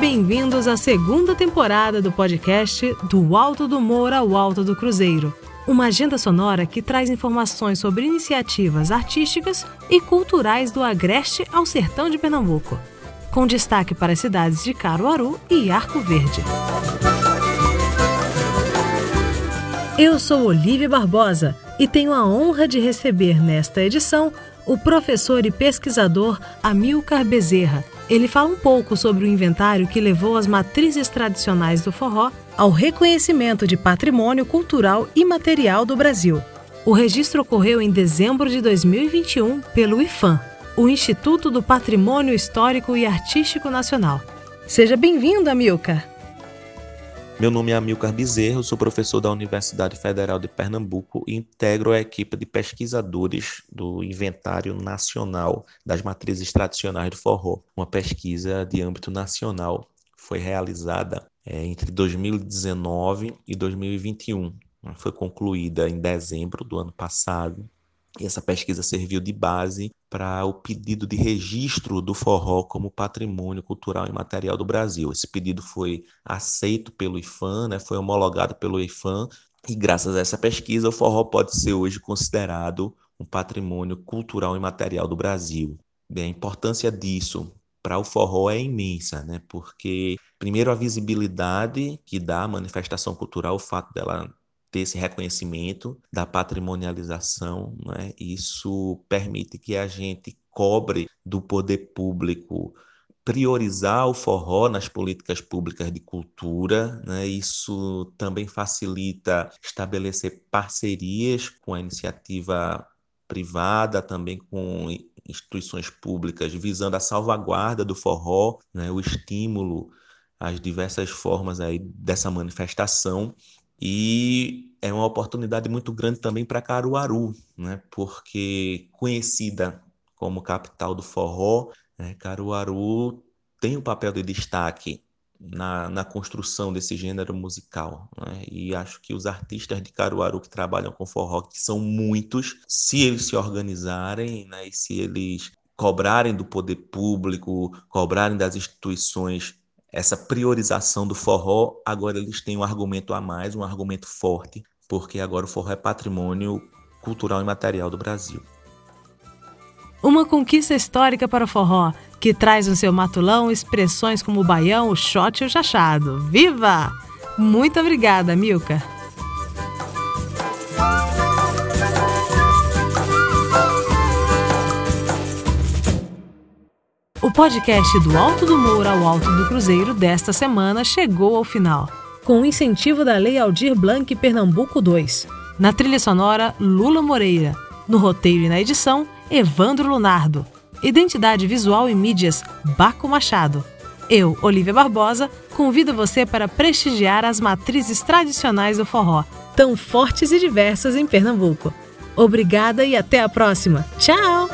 bem-vindos à segunda temporada do podcast Do Alto do Moura ao Alto do Cruzeiro. Uma agenda sonora que traz informações sobre iniciativas artísticas e culturais do Agreste ao Sertão de Pernambuco, com destaque para as cidades de Caruaru e Arco Verde. Eu sou Olivia Barbosa e tenho a honra de receber nesta edição o professor e pesquisador Amilcar Bezerra. Ele fala um pouco sobre o inventário que levou as matrizes tradicionais do forró ao reconhecimento de patrimônio cultural e material do Brasil. O registro ocorreu em dezembro de 2021 pelo IFAM, o Instituto do Patrimônio Histórico e Artístico Nacional. Seja bem-vindo, Amilcar. Meu nome é Amilcar Bezerra, sou professor da Universidade Federal de Pernambuco e integro a equipe de pesquisadores do Inventário Nacional das Matrizes Tradicionais do Forró, uma pesquisa de âmbito nacional foi realizada é, entre 2019 e 2021. Foi concluída em dezembro do ano passado e essa pesquisa serviu de base para o pedido de registro do forró como patrimônio cultural e material do Brasil. Esse pedido foi aceito pelo IFAM, né, foi homologado pelo IFAM, e graças a essa pesquisa o forró pode ser hoje considerado um patrimônio cultural e material do Brasil. Bem, a importância disso para o forró é imensa, né? Porque primeiro a visibilidade que dá a manifestação cultural, o fato dela ter esse reconhecimento da patrimonialização, né? isso permite que a gente cobre do poder público priorizar o forró nas políticas públicas de cultura, né? isso também facilita estabelecer parcerias com a iniciativa privada, também com instituições públicas, visando a salvaguarda do forró, né? o estímulo às diversas formas aí dessa manifestação e é uma oportunidade muito grande também para Caruaru, né? porque conhecida como capital do forró, né? Caruaru tem um papel de destaque na, na construção desse gênero musical. Né? E acho que os artistas de Caruaru que trabalham com forró, que são muitos, se eles se organizarem né? e se eles cobrarem do poder público, cobrarem das instituições essa priorização do forró, agora eles têm um argumento a mais, um argumento forte, porque agora o forró é patrimônio cultural e material do Brasil. Uma conquista histórica para o forró, que traz no seu matulão expressões como o baião, o shot e o chachado. Viva! Muito obrigada, Milka! O podcast do Alto do Moura ao Alto do Cruzeiro desta semana chegou ao final, com o incentivo da Lei Aldir Blanc Pernambuco 2. Na trilha sonora, Lula Moreira. No roteiro e na edição, Evandro Lunardo. Identidade visual e mídias, Baco Machado. Eu, Olivia Barbosa, convido você para prestigiar as matrizes tradicionais do forró, tão fortes e diversas em Pernambuco. Obrigada e até a próxima. Tchau!